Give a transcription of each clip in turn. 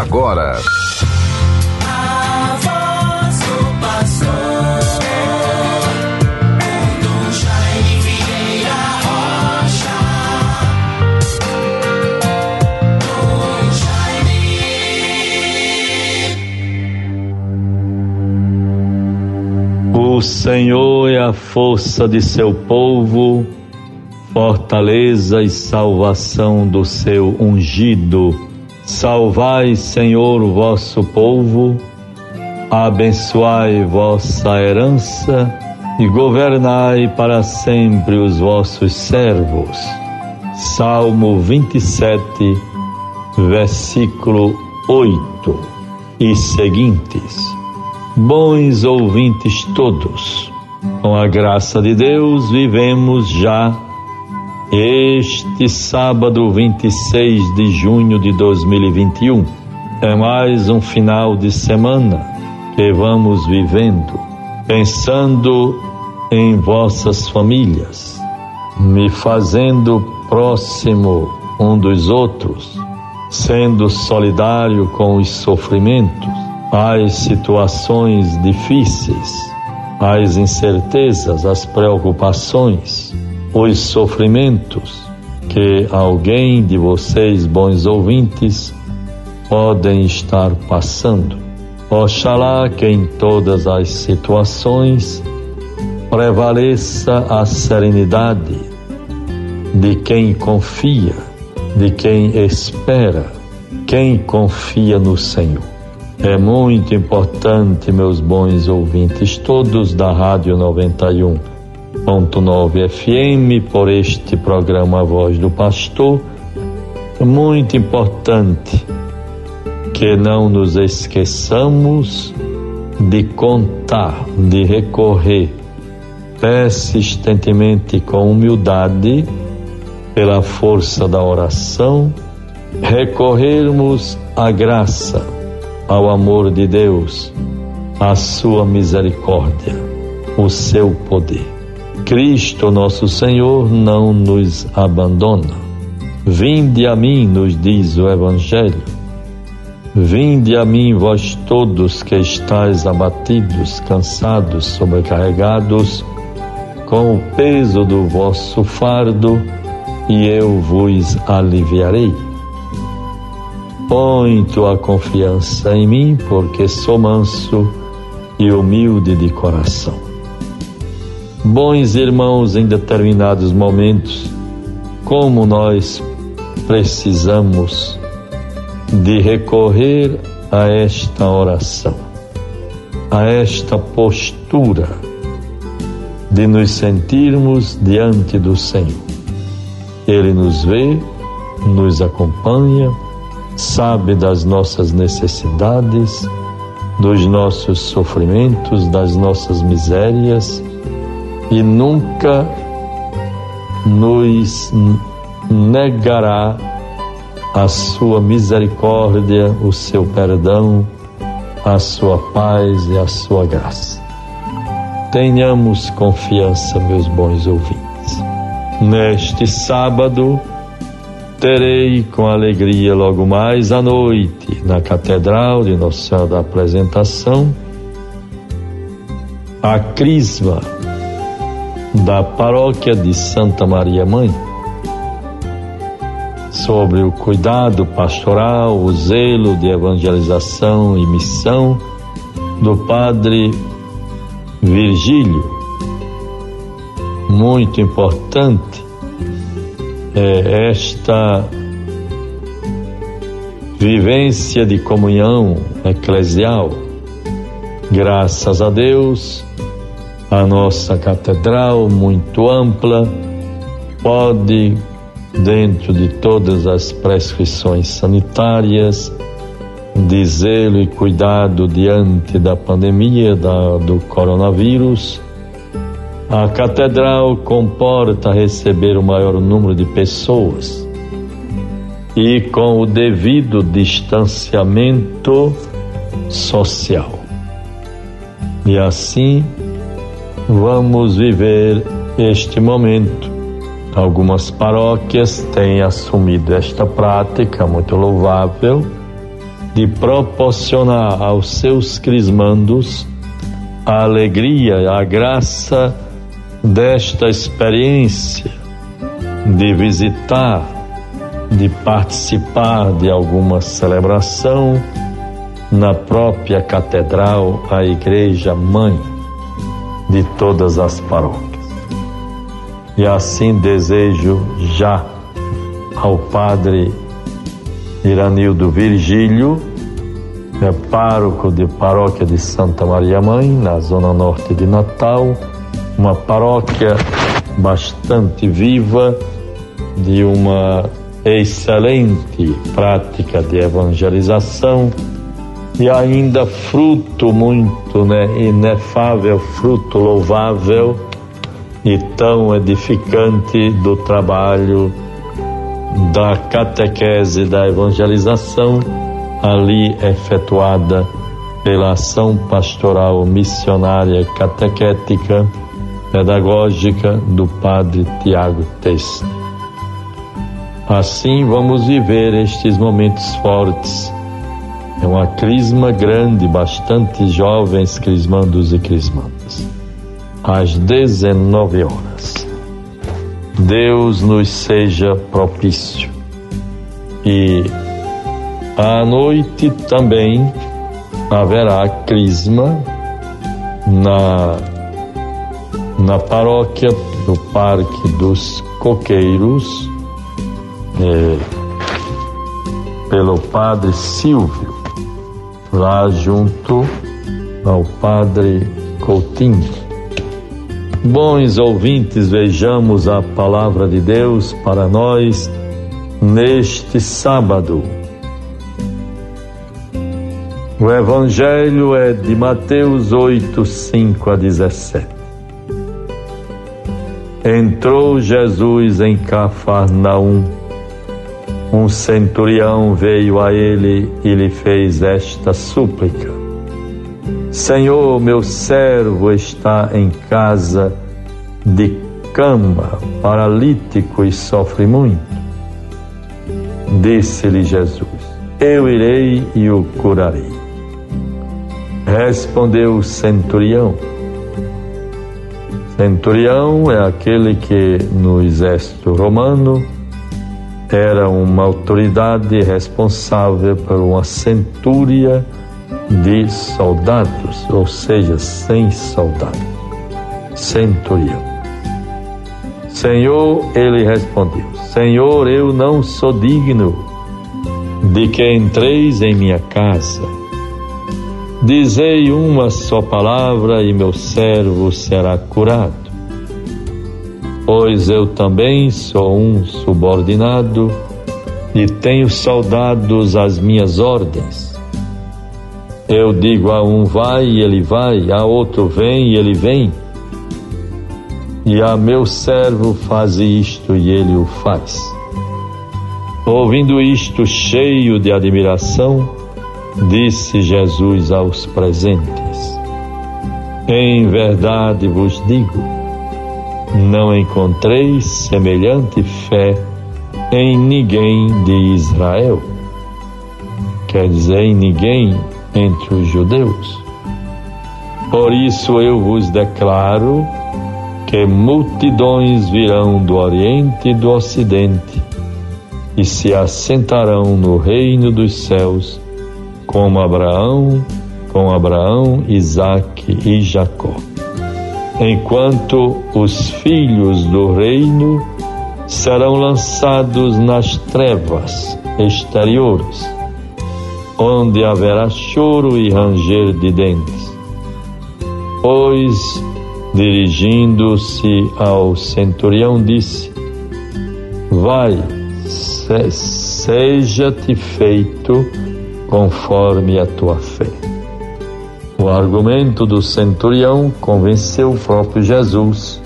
agora. O Senhor é a força de seu povo, fortaleza e salvação do seu ungido. Salvai, Senhor, o vosso povo, abençoai vossa herança e governai para sempre os vossos servos. Salmo 27, versículo 8 e seguintes. Bons ouvintes todos, com a graça de Deus, vivemos já este sábado 26 de junho de 2021 é mais um final de semana que vamos vivendo, pensando em vossas famílias, me fazendo próximo um dos outros, sendo solidário com os sofrimentos, as situações difíceis, as incertezas, as preocupações os sofrimentos que alguém de vocês, bons ouvintes, podem estar passando. Oxalá que em todas as situações prevaleça a serenidade de quem confia, de quem espera, quem confia no Senhor. É muito importante, meus bons ouvintes, todos da Rádio 91 101.9 FM por este programa A Voz do Pastor. É muito importante que não nos esqueçamos de contar, de recorrer persistentemente com humildade pela força da oração, recorrermos à graça, ao amor de Deus, à sua misericórdia, o seu poder. Cristo nosso Senhor não nos abandona. Vinde a mim, nos diz o Evangelho. Vinde a mim, vós todos que estáis abatidos, cansados, sobrecarregados, com o peso do vosso fardo, e eu vos aliviarei. Põe tua confiança em mim, porque sou manso e humilde de coração Bons irmãos, em determinados momentos, como nós precisamos de recorrer a esta oração, a esta postura de nos sentirmos diante do Senhor. Ele nos vê, nos acompanha, sabe das nossas necessidades, dos nossos sofrimentos, das nossas misérias e nunca nos negará a sua misericórdia, o seu perdão, a sua paz e a sua graça. Tenhamos confiança, meus bons ouvintes. Neste sábado, terei com alegria logo mais à noite, na Catedral de Nossa Senhora da Apresentação, a Crisma da paróquia de Santa Maria Mãe sobre o cuidado pastoral, o zelo de evangelização e missão do Padre Virgílio. Muito importante é esta vivência de comunhão eclesial. Graças a Deus, a nossa catedral, muito ampla, pode, dentro de todas as prescrições sanitárias, de zelo e cuidado diante da pandemia da, do coronavírus, a catedral comporta receber o maior número de pessoas e com o devido distanciamento social. E assim, vamos viver este momento. Algumas paróquias têm assumido esta prática muito louvável de proporcionar aos seus crismandos a alegria, a graça desta experiência de visitar, de participar de alguma celebração na própria catedral, a igreja mãe de todas as paróquias. E assim desejo já ao Padre Iranildo Virgílio, é pároco de paróquia de Santa Maria Mãe, na zona norte de Natal, uma paróquia bastante viva, de uma excelente prática de evangelização e ainda fruto muito né, inefável, fruto louvável e tão edificante do trabalho da catequese da evangelização ali efetuada pela ação pastoral missionária catequética pedagógica do padre Tiago Teste. Assim vamos viver estes momentos fortes. É uma crisma grande, bastante jovens crismandos e crismandas. Às 19 horas. Deus nos seja propício. E à noite também haverá crisma na, na paróquia do Parque dos Coqueiros, é, pelo Padre Silvio, lá junto ao Padre Coutinho. Bons ouvintes, vejamos a palavra de Deus para nós neste sábado. O Evangelho é de Mateus 8, 5 a 17. Entrou Jesus em Cafarnaum. Um centurião veio a ele e lhe fez esta súplica: Senhor, meu servo está em casa de cama, paralítico e sofre muito. Disse-lhe Jesus: Eu irei e o curarei. Respondeu o centurião. Centurião é aquele que no exército romano era uma autoridade responsável por uma centúria de soldados, ou seja, cem soldados. Centurião. Senhor, ele respondeu: Senhor, eu não sou digno de que entreis em minha casa Dizei uma só palavra e meu servo será curado. Pois eu também sou um subordinado e tenho soldados às minhas ordens. Eu digo a um vai e ele vai, a outro vem e ele vem. E a meu servo faz isto e ele o faz. Ouvindo isto, cheio de admiração, disse Jesus aos presentes: Em verdade vos digo, não encontrei semelhante fé em ninguém de Israel. Quer dizer, em ninguém entre os judeus. Por isso eu vos declaro que multidões virão do Oriente e do Ocidente e se assentarão no reino dos céus como Abraão, com Abraão, Isaque e Jacó. Enquanto os filhos do reino serão lançados nas trevas exteriores, onde haverá choro e ranger de dentes. Pois, dirigindo-se ao centurião, disse: Vai, se, seja-te feito conforme a tua fé. O argumento do centurião convenceu o próprio Jesus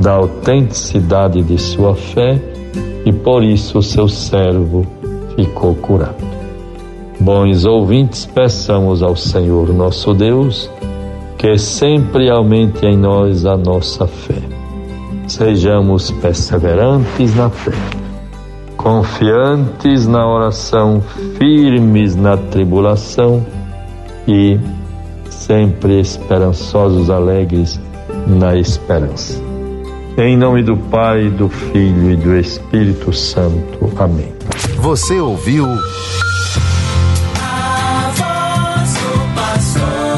da autenticidade de sua fé e por isso o seu servo ficou curado. Bons ouvintes, peçamos ao Senhor nosso Deus que sempre aumente em nós a nossa fé. Sejamos perseverantes na fé confiantes na oração, firmes na tribulação e sempre esperançosos, alegres na esperança. Em nome do Pai, do Filho e do Espírito Santo. Amém. Você ouviu? A voz do pastor.